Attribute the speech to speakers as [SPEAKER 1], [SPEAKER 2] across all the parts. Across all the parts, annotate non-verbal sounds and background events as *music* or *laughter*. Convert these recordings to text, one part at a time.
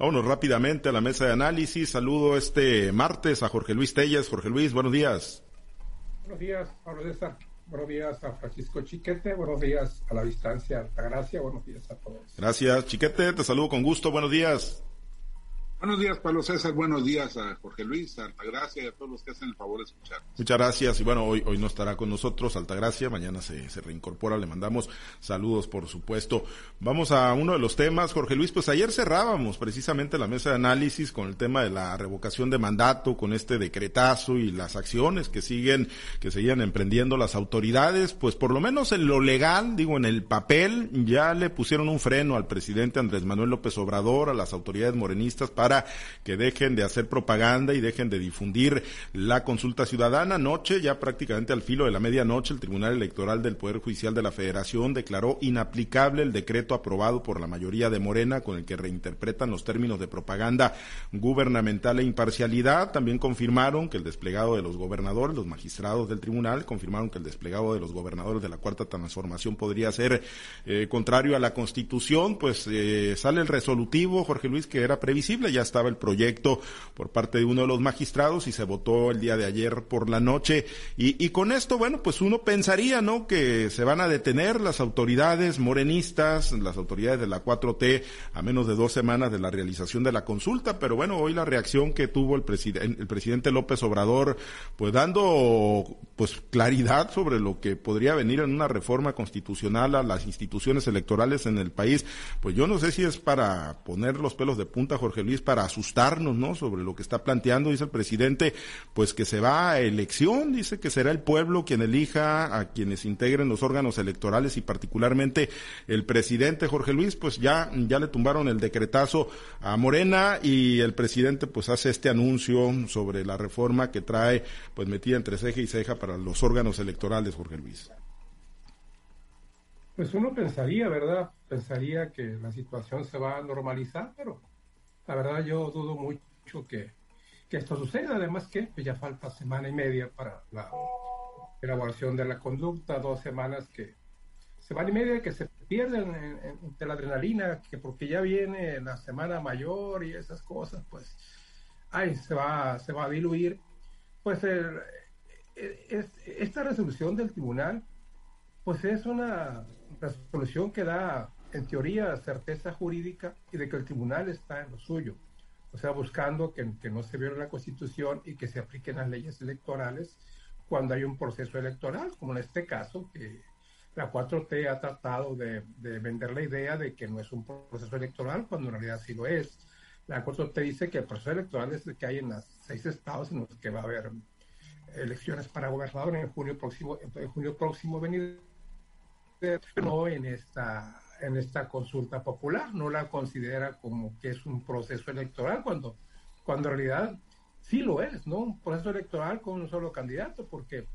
[SPEAKER 1] Vámonos rápidamente a la mesa de análisis. Saludo este martes a Jorge Luis Telles. Jorge Luis, buenos días.
[SPEAKER 2] Buenos días, Pablo César. Buenos días a Francisco Chiquete. Buenos días a la distancia Altagracia. Buenos días a todos.
[SPEAKER 1] Gracias, Chiquete. Te saludo con gusto. Buenos días.
[SPEAKER 3] Buenos días, Pablo César. Buenos días a Jorge Luis, a Altagracia y a todos los que hacen el favor de escuchar.
[SPEAKER 1] Muchas gracias. Y bueno, hoy, hoy no estará con nosotros Altagracia. Mañana se, se reincorpora. Le mandamos saludos, por supuesto. Vamos a uno de los temas, Jorge Luis. Pues ayer cerrábamos precisamente la mesa de análisis con el tema de la revocación de mandato, con este decretazo y las acciones que siguen, que seguían emprendiendo las autoridades. Pues por lo menos en lo legal, digo, en el papel, ya le pusieron un freno al presidente Andrés Manuel López Obrador, a las autoridades morenistas para que dejen de hacer propaganda y dejen de difundir la consulta ciudadana. Anoche, ya prácticamente al filo de la medianoche, el Tribunal Electoral del Poder Judicial de la Federación declaró inaplicable el decreto aprobado por la mayoría de Morena con el que reinterpretan los términos de propaganda gubernamental e imparcialidad. También confirmaron que el desplegado de los gobernadores, los magistrados del tribunal, confirmaron que el desplegado de los gobernadores de la Cuarta Transformación podría ser eh, contrario a la Constitución. Pues eh, sale el resolutivo, Jorge Luis, que era previsible. Ya estaba el proyecto por parte de uno de los magistrados y se votó el día de ayer por la noche. Y, con esto, bueno, pues uno pensaría, ¿no? Que se van a detener las autoridades morenistas, las autoridades de la 4T, a menos de dos semanas de la realización de la consulta. Pero bueno, hoy la reacción que tuvo el, presidente el presidente López Obrador, pues dando pues claridad sobre lo que podría venir en una reforma constitucional a las instituciones electorales en el país, pues yo no sé si es para poner los pelos de punta, Jorge Luis, para asustarnos, ¿no? Sobre lo que está planteando, dice el presidente, pues que se va a elección, dice que será el pueblo quien elija a quienes integren los órganos electorales y particularmente el presidente Jorge Luis, pues ya, ya le tumbaron el decretazo a Morena y el presidente pues hace este anuncio sobre la reforma que trae pues metida entre ceja y ceja para los órganos electorales, Jorge Luis.
[SPEAKER 2] Pues uno pensaría, ¿verdad? Pensaría que la situación se va a normalizar, pero la verdad yo dudo mucho que, esto suceda, además que pues, ya falta semana y media para la elaboración de la conducta, dos semanas que, semana y media que se pierden entre la adrenalina, que porque ya viene la semana mayor y esas cosas, pues, ay, se va, se va a diluir. Pues esta resolución del tribunal, pues es una resolución que da en teoría, certeza jurídica y de que el tribunal está en lo suyo. O sea, buscando que, no se viola la constitución y que se apliquen las leyes electorales cuando hay un proceso electoral, como en este caso, que la 4T ha tratado de, vender la idea de que no es un proceso electoral, cuando en realidad sí lo es. La 4T dice que el proceso electoral es el que hay en los seis estados en los que va a haber elecciones para gobernador en junio próximo, en junio próximo venir, no en esta en esta consulta popular, no la considera como que es un proceso electoral, cuando, cuando en realidad sí lo es, ¿no? Un proceso electoral con un solo candidato, porque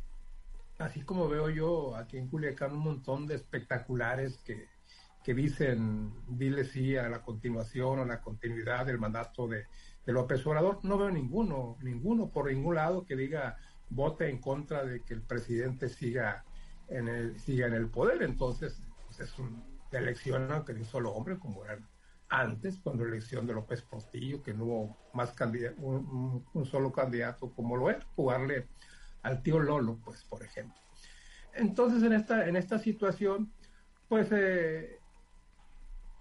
[SPEAKER 2] así como veo yo aquí en Culiacán un montón de espectaculares que, que dicen, dile sí a la continuación o la continuidad del mandato de, de López Obrador, no veo ninguno, ninguno por ningún lado que diga vote en contra de que el presidente siga en el, siga en el poder, entonces pues es un elección aunque de un solo hombre, como era antes, cuando la elección de López Portillo, que no hubo más candidato, un, solo candidato como lo es, jugarle al tío Lolo, pues, por ejemplo. Entonces, en esta, en esta situación, pues, eh,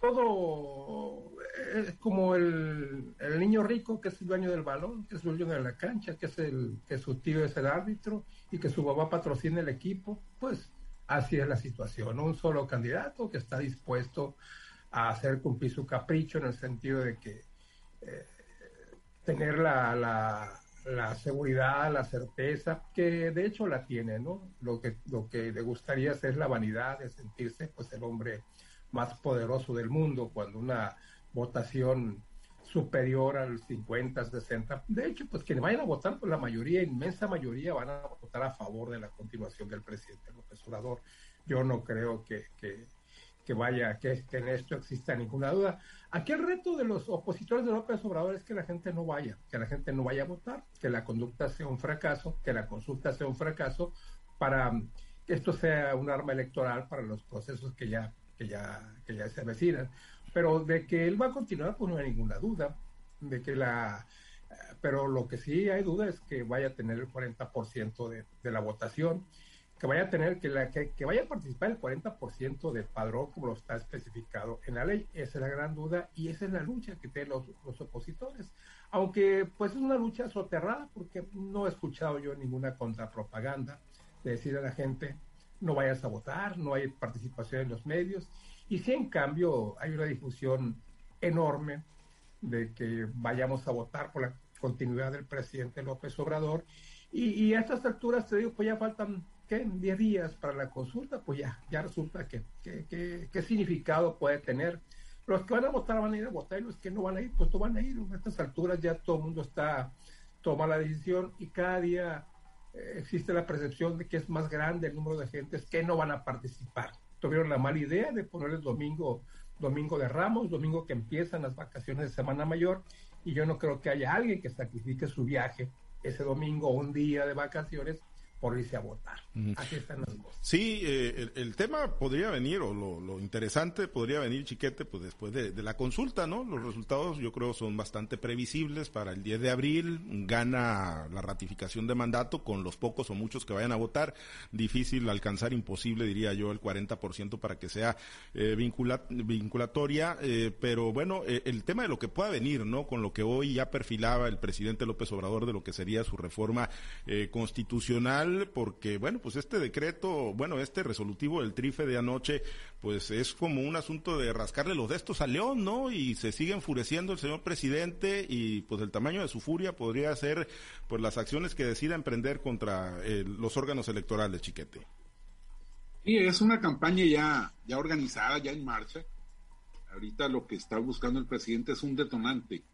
[SPEAKER 2] todo es como el, el, niño rico que es el dueño del balón, que es el dueño de la cancha, que es el que su tío es el árbitro y que su papá patrocina el equipo, pues Así es la situación, un solo candidato que está dispuesto a hacer cumplir su capricho en el sentido de que eh, tener la, la, seguridad, la certeza, que de hecho la tiene, ¿no? Lo que, lo que le gustaría es la vanidad de sentirse pues el hombre más poderoso del mundo cuando una votación superior al 50, 60. De hecho, pues quienes vayan a votar, pues la mayoría, inmensa mayoría, van a votar a favor de la continuación del presidente López Obrador. Yo no creo que, que, vaya, que, en esto exista ninguna duda. Aquí el reto de los opositores de López Obrador es que la gente no vaya, que la gente no vaya a votar, que la conducta sea un fracaso, que la consulta sea un fracaso, para que esto sea un arma electoral para los procesos que ya, que ya, que ya se avecinan Pero de que él va a continuar, pues no hay ninguna duda. De que la. Pero lo que sí hay duda es que vaya a tener el 40% de, de la votación que vaya a tener, que, la, que, vaya a participar el 40% del padrón como lo está especificado en la ley. Esa es la gran duda y esa es la lucha que tienen los, los opositores. Aunque pues es una lucha soterrada porque no he escuchado yo ninguna contrapropaganda de decir a la gente no vayas a votar, no hay participación en los medios. Y si en cambio hay una difusión enorme de que vayamos a votar por la continuidad del presidente López Obrador. Y, a estas alturas, te digo, pues ya faltan que en 10 días para la consulta, pues ya, ya resulta que, qué significado puede tener. Los que van a votar van a ir a votar y los que no van a ir, pues no van a ir. A estas alturas ya todo el mundo está, toma la decisión y cada día existe la percepción de que es más grande el número de gentes que no van a participar. Tuvieron la mala idea de ponerles domingo, domingo de Ramos, domingo que empiezan las vacaciones de Semana Mayor, y yo no creo que haya alguien que sacrifique su viaje ese domingo un día de vacaciones por irse a votar. Así están las cosas.
[SPEAKER 1] Sí, eh, el, tema podría venir, o lo, interesante podría venir, Chiquete, pues después de, la consulta, ¿no? Los resultados yo creo son bastante previsibles para el 10 de abril. Gana la ratificación de mandato con los pocos o muchos que vayan a votar. Difícil alcanzar, imposible, diría yo, el 40% para que sea eh, vinculatoria. Eh, pero bueno, el tema de lo que pueda venir, ¿no? Con lo que hoy ya perfilaba el presidente López Obrador de lo que sería su reforma constitucional porque, bueno, pues este decreto, bueno, este resolutivo del trife de anoche, pues es como un asunto de rascarle los destos a León, ¿no? Y se sigue enfureciendo el señor presidente y pues el tamaño de su furia podría ser pues las acciones que decida emprender contra eh, los órganos electorales, Chiquete.
[SPEAKER 3] Sí, es una campaña ya, ya organizada, ya en marcha. Ahorita lo que está buscando el presidente es un detonante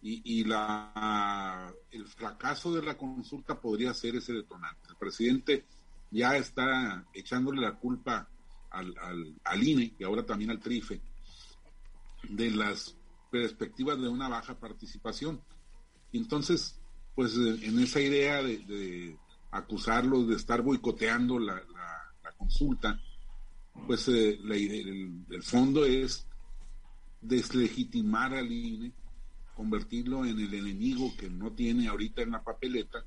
[SPEAKER 3] y, la, el fracaso de la consulta podría ser ese detonante. El presidente ya está echándole la culpa al, al, INE y ahora también al TRIFE de las perspectivas de una baja participación. Y entonces, pues en esa idea de, acusarlos de estar boicoteando la, la, consulta, pues eh, el, el, fondo es deslegitimar al INE convertirlo en el enemigo que no tiene ahorita en la papeleta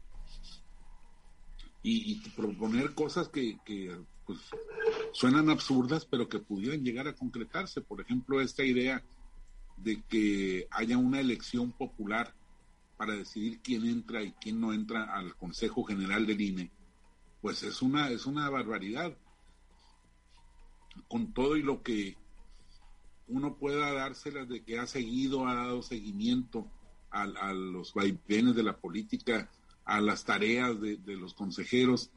[SPEAKER 3] y, proponer cosas que, pues, suenan absurdas, pero que pudieran llegar a concretarse. Por ejemplo, esta idea de que haya una elección popular para decidir quién entra y quién no entra al Consejo General del INE, pues es una, es una barbaridad. Con todo y lo que uno pueda dárselas de que ha seguido, ha dado seguimiento a, los vaivenes de la política, a las tareas de, los consejeros,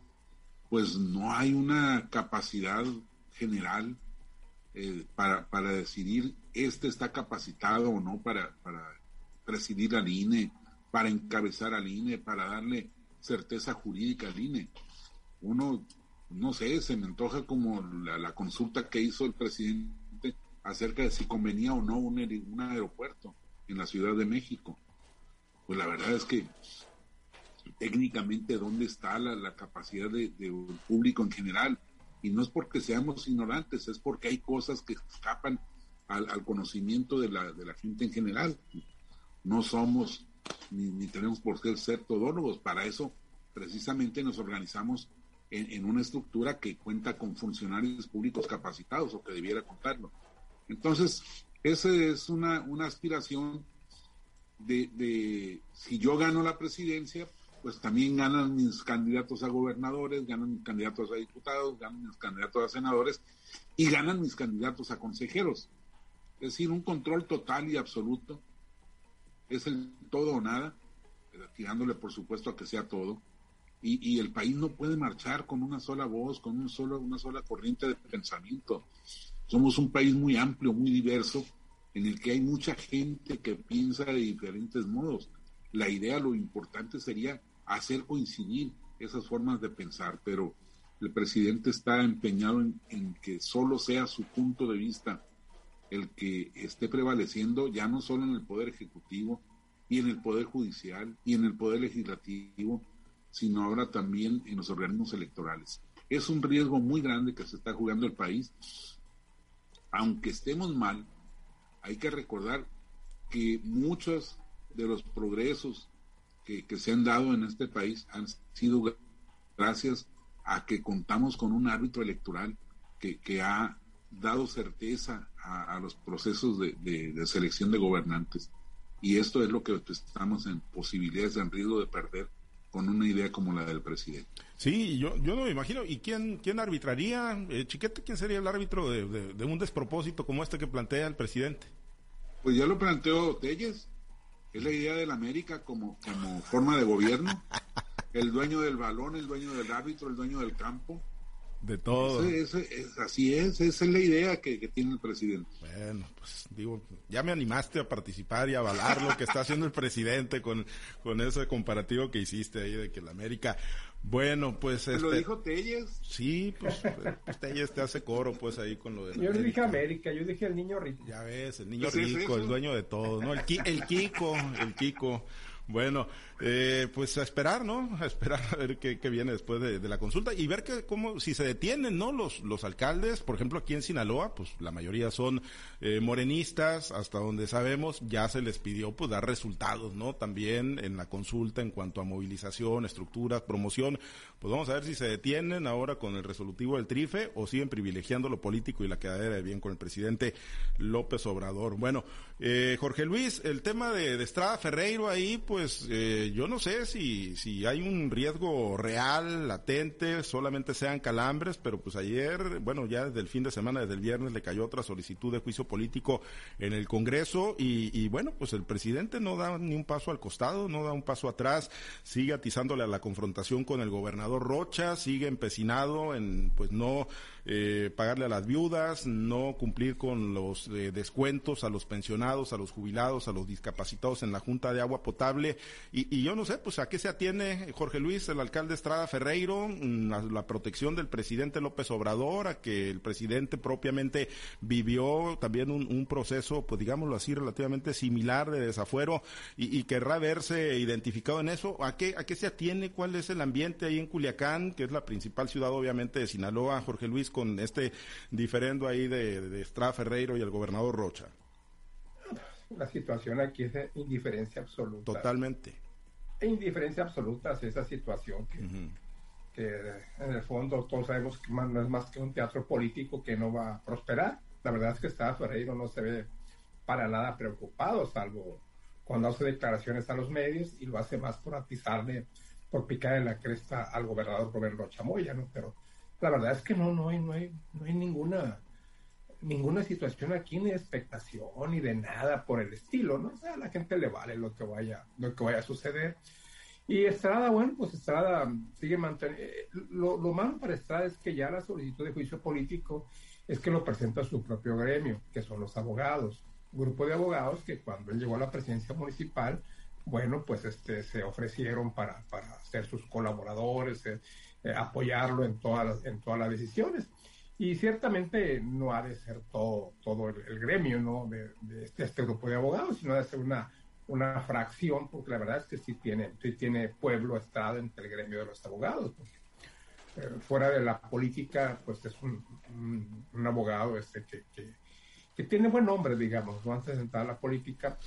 [SPEAKER 3] pues no hay una capacidad general eh, para, para decidir este está capacitado o no para, para presidir al INE, para encabezar al INE, para darle certeza jurídica al INE. Uno, no sé, se me antoja como la consulta que hizo el presidente acerca de si convenía o no un, un aeropuerto en la Ciudad de México. Pues la verdad es que técnicamente dónde está la, capacidad de, público en general. Y no es porque seamos ignorantes, es porque hay cosas que escapan al, conocimiento de la, gente en general. No somos ni, tenemos por qué ser todólogos. Para eso precisamente nos organizamos en, en, una estructura que cuenta con funcionarios públicos capacitados o que debiera contarlo. Entonces, esa es una, una aspiración de, de, si yo gano la presidencia, pues también ganan mis candidatos a gobernadores, ganan mis candidatos a diputados, ganan mis candidatos a senadores y ganan mis candidatos a consejeros. Es decir, un control total y absoluto. Es el todo o nada, tirándole por supuesto a que sea todo. Y, y, el país no puede marchar con una sola voz, con un solo, una sola corriente de pensamiento. Somos un país muy amplio, muy diverso, en el que hay mucha gente que piensa de diferentes modos. La idea, lo importante sería hacer coincidir esas formas de pensar, pero el presidente está empeñado en, que solo sea su punto de vista el que esté prevaleciendo ya no solo en el poder ejecutivo y en el poder judicial y en el poder legislativo, sino ahora también en los organismos electorales. Es un riesgo muy grande que se está jugando el país aunque estemos mal, hay que recordar que muchos de los progresos que, se han dado en este país han sido gracias a que contamos con un árbitro electoral que, ha dado certeza a, los procesos de, selección de gobernantes. Y esto es lo que estamos en posibilidades en riesgo de perder con una idea como la del presidente.
[SPEAKER 1] Sí, yo, yo no me imagino. ¿Y quién, quién arbitraría? Eh, Chiquete, ¿quién sería el árbitro de, un despropósito como este que plantea el presidente?
[SPEAKER 3] Pues ya lo planteó Telles. Es la idea de la América como, como forma de gobierno. El dueño del balón, el dueño del árbitro, el dueño del campo
[SPEAKER 1] de todo.
[SPEAKER 3] así es, esa es la idea que, tiene el presidente.
[SPEAKER 1] Bueno, pues digo, ya me animaste a participar y a avalar lo que está haciendo el presidente con, con ese comparativo que hiciste ahí de que la América, bueno, pues...
[SPEAKER 3] Este, ¿Lo dijo Telles?
[SPEAKER 1] Sí, pues, pues, Telles te hace coro pues ahí con lo de...
[SPEAKER 2] Yo dije América, yo dije el niño rico.
[SPEAKER 1] Ya ves, el niño pues rico, el dueño de todo, ¿no? El, el Kiko, el Kiko. Bueno, eh, pues a esperar, ¿no? A esperar a ver qué, viene después de, la consulta y ver que cómo, si se detienen, ¿no? Los, los alcaldes, por ejemplo, aquí en Sinaloa, pues la mayoría son eh, morenistas, hasta donde sabemos, ya se les pidió pues dar resultados, ¿no? También en la consulta en cuanto a movilización, estructuras, promoción, pues vamos a ver si se detienen ahora con el resolutivo del TRIFE o siguen privilegiando lo político y la quedadera de bien con el presidente López Obrador. Bueno, eh, Jorge Luis, el tema de, de Estrada Ferreiro ahí, pues eh, yo no sé si, si hay un riesgo real, latente, solamente sean calambres, pero pues ayer, bueno, ya desde el fin de semana, desde el viernes, le cayó otra solicitud de juicio político en el Congreso y, y bueno, pues el presidente no da ni un paso al costado, no da un paso atrás, sigue atizándole a la confrontación con el gobernador Rocha, sigue empecinado en pues no eh, pagarle a las viudas, no cumplir con los eh, descuentos a los pensionados, a los jubilados, a los discapacitados en la Junta de Agua Potable. Y, yo no sé, pues a qué se atiene Jorge Luis, el alcalde Estrada Ferreiro, mm, a la protección del presidente López Obrador, a que el presidente propiamente vivió también un, proceso, pues digámoslo así, relativamente similar de desafuero y, y, querrá verse identificado en eso. ¿A qué, ¿A qué se atiene? ¿Cuál es el ambiente ahí en Culiacán, que es la principal ciudad obviamente de Sinaloa, Jorge Luis? Con este diferendo ahí de, de Estrada Ferreiro y el gobernador Rocha?
[SPEAKER 2] La situación aquí es de indiferencia absoluta.
[SPEAKER 1] Totalmente.
[SPEAKER 2] E indiferencia absoluta hacia esa situación que, que en el fondo todos sabemos que no es más que un teatro político que no va a prosperar. La verdad es que Estrada Ferreiro no se ve para nada preocupado, salvo cuando hace declaraciones a los medios y lo hace más por atizarle, por picar en la cresta al gobernador Roberto Chamoya, ¿no? Pero la verdad es que no, no hay, no hay, no hay ninguna, ninguna situación aquí ni de expectación ni de nada por el estilo, ¿no? O sea, a la gente le vale lo que vaya, lo que vaya a suceder. Y Estrada, bueno, pues Estrada sigue manteniendo. Eh, lo, lo, malo para Estrada es que ya la solicitud de juicio político es que lo presenta su propio gremio, que son los abogados. grupo de abogados que cuando él llegó a la presidencia municipal, bueno, pues este, se ofrecieron para, para ser sus colaboradores, eh, eh, apoyarlo en todas las, en todas las decisiones. Y ciertamente no ha de ser todo, todo el, gremio ¿no? de, este, este, grupo de abogados, sino ha de ser una, una fracción, porque la verdad es que sí tiene, sí tiene pueblo estado entre el gremio de los abogados. Eh, fuera de la política, pues es un, un, abogado este que, que, tiene buen nombre, digamos, no antes de entrar a la política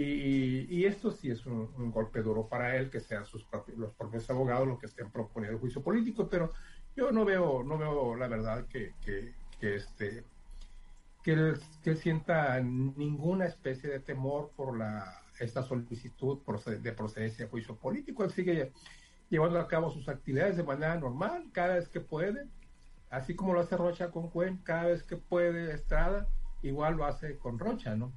[SPEAKER 2] y, esto sí es un, golpe duro para él, que sean sus propios, los propios abogados los que estén proponiendo juicio político, pero yo no veo, no veo la verdad que, que, este que él, que sienta ninguna especie de temor por la esta solicitud de procedencia de juicio político. Él sigue llevando a cabo sus actividades de manera normal, cada vez que puede, así como lo hace Rocha con Cuen, cada vez que puede Estrada, igual lo hace con Rocha, ¿no?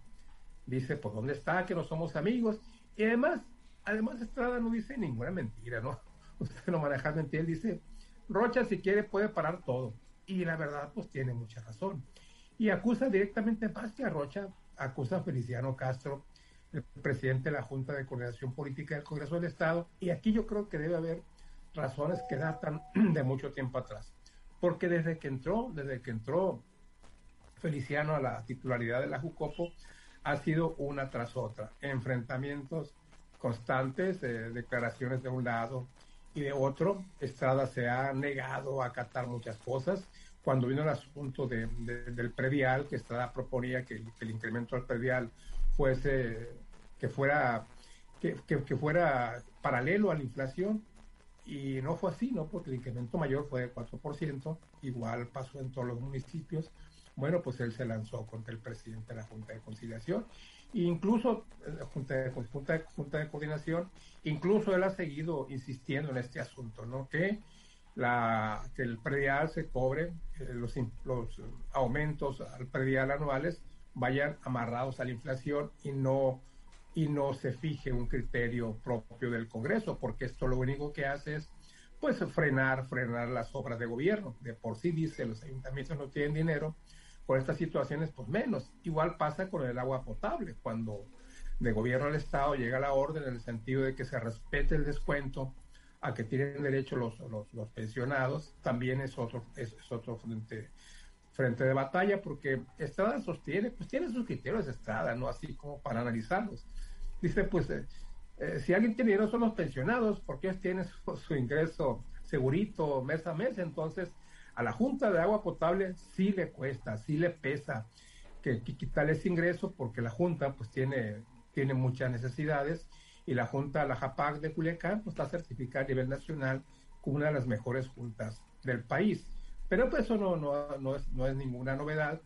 [SPEAKER 2] Dice, pues, ¿dónde está? Que no somos amigos. Y además, además Estrada no dice ninguna mentira, ¿no? *laughs* Usted no maneja mentira, él dice, Rocha si quiere puede parar todo. Y la verdad, pues tiene mucha razón. Y acusa directamente más que a Rocha, acusa a Feliciano Castro, el presidente de la Junta de Coordinación Política del Congreso del Estado. Y aquí yo creo que debe haber razones que datan *clears throat* de mucho tiempo atrás. Porque desde que entró, desde que entró Feliciano a la titularidad de la Jucopo, ha sido una tras otra, enfrentamientos constantes, eh, declaraciones de un lado y de otro. Estrada se ha negado a acatar muchas cosas, cuando vino el asunto de, del predial, que Estrada proponía que el, incremento del predial fuese, que fuera, que, que, fuera paralelo a la inflación, y no fue así, ¿no? Porque el incremento mayor fue de 4%, igual pasó en todos los municipios. Bueno, pues él se lanzó contra el presidente de la Junta de Conciliación incluso la Junta de, Junta, Junta de Coordinación, incluso él ha seguido insistiendo en este asunto, ¿no? Que, la, que el predial se cobre, eh, los, los aumentos al predial anuales vayan amarrados a la inflación y no, y no se fije un criterio propio del Congreso, porque esto lo único que hace es pues frenar, frenar las obras de gobierno. De por sí dice, los ayuntamientos no tienen dinero, por estas situaciones, pues menos. Igual pasa con el agua potable, cuando de gobierno al Estado llega la orden en el sentido de que se respete el descuento a que tienen derecho los, los, pensionados, también es otro, es, otro frente, frente de batalla, porque Estrada sostiene, pues tiene sus criterios Estrada, no así como para analizarlos. Dice, pues, eh, eh, si alguien tiene dinero son los pensionados, porque ellos tienen su ingreso segurito mes a mes, entonces a la Junta de Agua Potable sí le cuesta, sí le pesa que, quitarle ese ingreso porque la Junta pues tiene, tiene muchas necesidades y la Junta, la JAPAC de Culiacán, pues está certificada a nivel nacional como una de las mejores juntas del país. Pero pues eso no, no, no, es, no es ninguna novedad.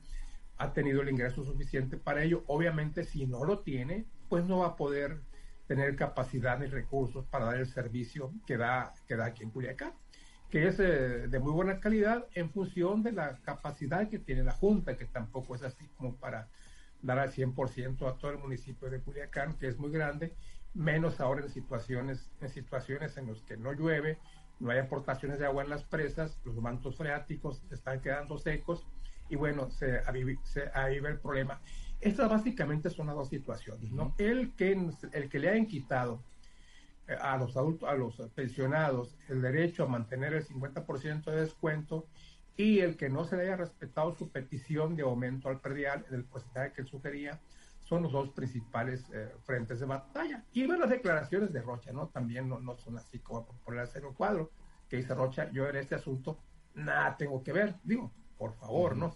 [SPEAKER 2] Ha tenido el ingreso suficiente para ello. Obviamente, si no lo tiene, pues no va a poder tener capacidad ni recursos para dar el servicio que da, que da aquí en Culiacán que es eh, de muy buena calidad en función de la capacidad que tiene la Junta, que tampoco es así como para dar al 100% a todo el municipio de Culiacán, que es muy grande, menos ahora en situaciones, en situaciones en las que no llueve, no hay aportaciones de agua en las presas, los mantos freáticos están quedando secos y bueno, se aviva, el problema. Estas básicamente son las dos situaciones, ¿no? El que, el que le hayan quitado a los adultos, a los pensionados, el derecho a mantener el 50% de descuento y el que no se le haya respetado su petición de aumento al predial en el porcentaje que él sugería, son los dos principales eh, frentes de batalla. Y bueno, las declaraciones de Rocha, ¿no? También no, no son así como ponerse en un cuadro, que dice Rocha, yo en este asunto nada tengo que ver, digo, por favor, ¿no?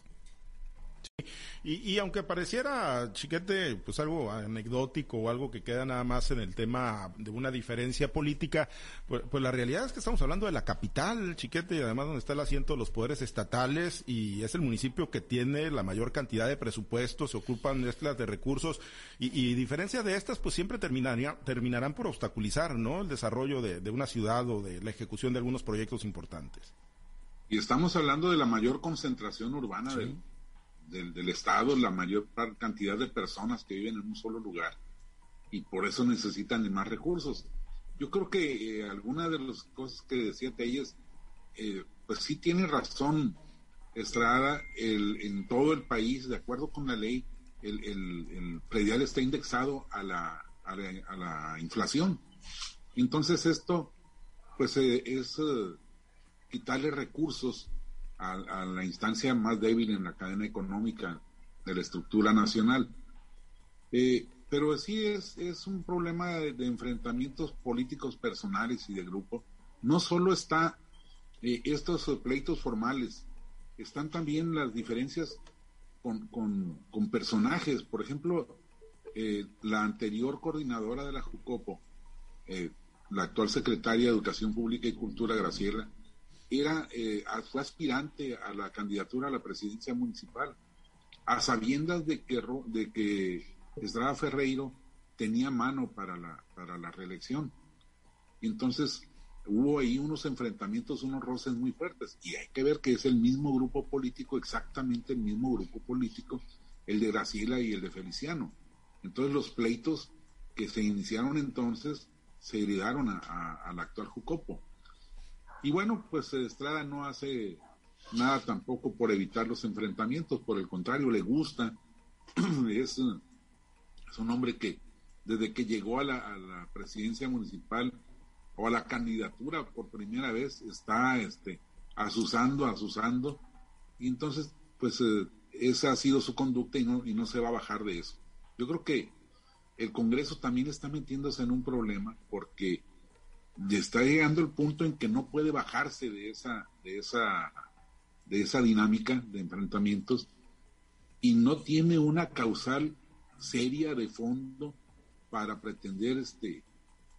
[SPEAKER 1] Y, aunque pareciera, chiquete, pues algo anecdótico o algo que queda nada más en el tema de una diferencia política, pues, pues, la realidad es que estamos hablando de la capital, chiquete, y además donde está el asiento de los poderes estatales y es el municipio que tiene la mayor cantidad de presupuestos, se ocupan mezclas de recursos y, y diferencia de estas, pues siempre terminaría, terminarán por obstaculizar, ¿no? El desarrollo de, una ciudad o de la ejecución de algunos proyectos importantes.
[SPEAKER 3] Y estamos hablando de la mayor concentración urbana del del, Estado la mayor cantidad de personas que viven en un solo lugar y por eso necesitan más recursos. Yo creo que eh, alguna de las cosas que decía Telles, eh, pues sí tiene razón Estrada, el, en todo el país, de acuerdo con la ley, el, el, predial está indexado a la, a la, inflación. Entonces esto, pues eh, es quitarle recursos a, la instancia más débil en la cadena económica de la estructura nacional. Eh, pero sí es, es un problema de, enfrentamientos políticos personales y de grupo. No solo está eh, estos pleitos formales, están también las diferencias con, con, personajes. Por ejemplo, eh, la anterior coordinadora de la JUCOPO, la actual secretaria de Educación Pública y Cultura, Graciela, era, eh, fue aspirante a la candidatura a la presidencia municipal, a sabiendas de que, de que Estrada Ferreiro tenía mano para la, para la reelección. Entonces hubo ahí unos enfrentamientos, unos roces muy fuertes. Y hay que ver que es el mismo grupo político, exactamente el mismo grupo político, el de Graciela y el de Feliciano. Entonces los pleitos que se iniciaron entonces se heredaron al actual Jucopo. Y bueno, pues Estrada no hace nada tampoco por evitar los enfrentamientos, por el contrario, le gusta. *clears throat* es, un hombre que desde que llegó a la, presidencia municipal o a la candidatura por primera vez está este, asusando, asusando. Y entonces, pues eh, esa ha sido su conducta y no, y no se va a bajar de eso. Yo creo que el Congreso también está metiéndose en un problema porque está llegando el punto en que no puede bajarse de esa, de esa de esa dinámica de enfrentamientos y no tiene una causal seria de fondo para pretender este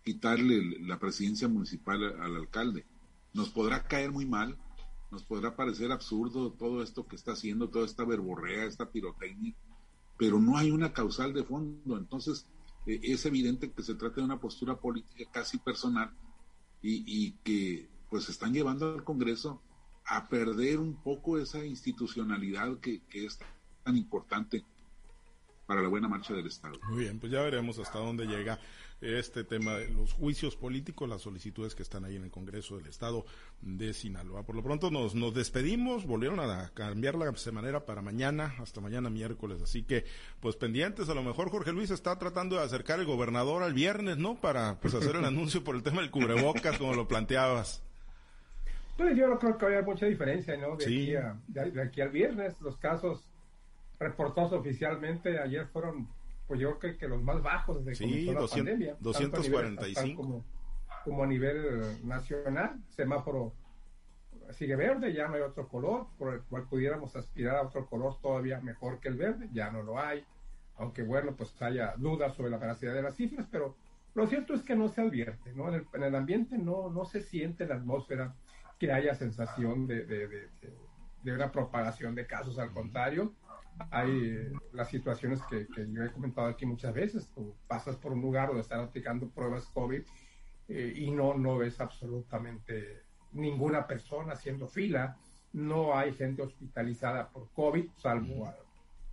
[SPEAKER 3] quitarle la presidencia municipal al alcalde. Nos podrá caer muy mal, nos podrá parecer absurdo todo esto que está haciendo, toda esta verborrea, esta pirotecnia, pero no hay una causal de fondo. Entonces, e, es evidente que se trata de una postura política casi personal y, y que pues están llevando al Congreso a perder un poco esa institucionalidad que, que es tan importante para la buena marcha del Estado.
[SPEAKER 1] Muy bien, pues ya veremos hasta dónde llega este tema de los juicios políticos, las solicitudes que están ahí en el Congreso del Estado de Sinaloa. Por lo pronto nos, nos despedimos, volvieron a cambiar la semanera para mañana, hasta mañana miércoles, así que pues pendientes, a lo mejor Jorge Luis está tratando de acercar el gobernador al viernes, ¿no? Para pues hacer el anuncio por el tema del cubrebocas, como lo planteabas.
[SPEAKER 2] Pues yo no creo que haya mucha diferencia, ¿no? De, aquí, de, aquí al viernes, los casos reportados oficialmente ayer fueron, pues yo creo que los más bajos desde
[SPEAKER 1] sí, la 200, pandemia. 245.
[SPEAKER 2] Como, como a nivel nacional, semáforo sigue verde, ya no hay otro color por el cual pudiéramos aspirar a otro color todavía mejor que el verde, ya no lo hay, aunque bueno, pues haya dudas sobre la veracidad de las cifras, pero lo cierto es que no se advierte, ¿no? En el, en el ambiente no, no se siente la atmósfera que haya sensación de, de, de, una propagación de casos. Al contrario, hay eh, las situaciones que, yo he comentado aquí muchas veces. Tú pasas por un lugar donde están aplicando pruebas COVID eh, y no, no ves absolutamente ninguna persona haciendo fila. No hay gente hospitalizada por COVID, salvo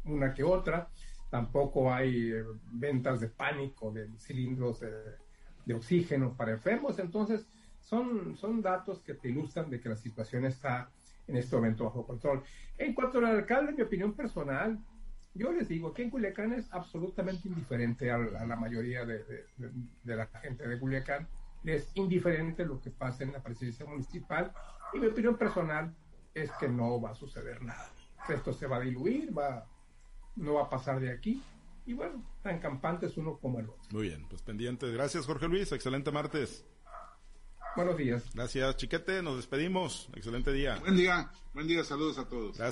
[SPEAKER 2] una que otra. Tampoco hay eh, ventas de pánico de cilindros de, de oxígeno para enfermos. Entonces, son, son datos que te ilustran de que la situación está en este momento bajo control. En cuanto al alcalde, mi opinión personal, yo les digo que en Culiacán es absolutamente indiferente a, la mayoría de, la gente de Culiacán. Es indiferente lo que pasa en la presidencia municipal y mi opinión personal es que no va a suceder nada. Esto se va a diluir, va, no va a pasar de aquí. Y bueno, tan campantes uno como el otro.
[SPEAKER 1] Muy bien, pues pendiente. Gracias, Jorge Luis. Excelente martes.
[SPEAKER 2] Buenos días.
[SPEAKER 1] Gracias, Chiquete. Nos despedimos. Excelente día.
[SPEAKER 3] Buen día. Buen día. Saludos a todos.
[SPEAKER 1] Gracias.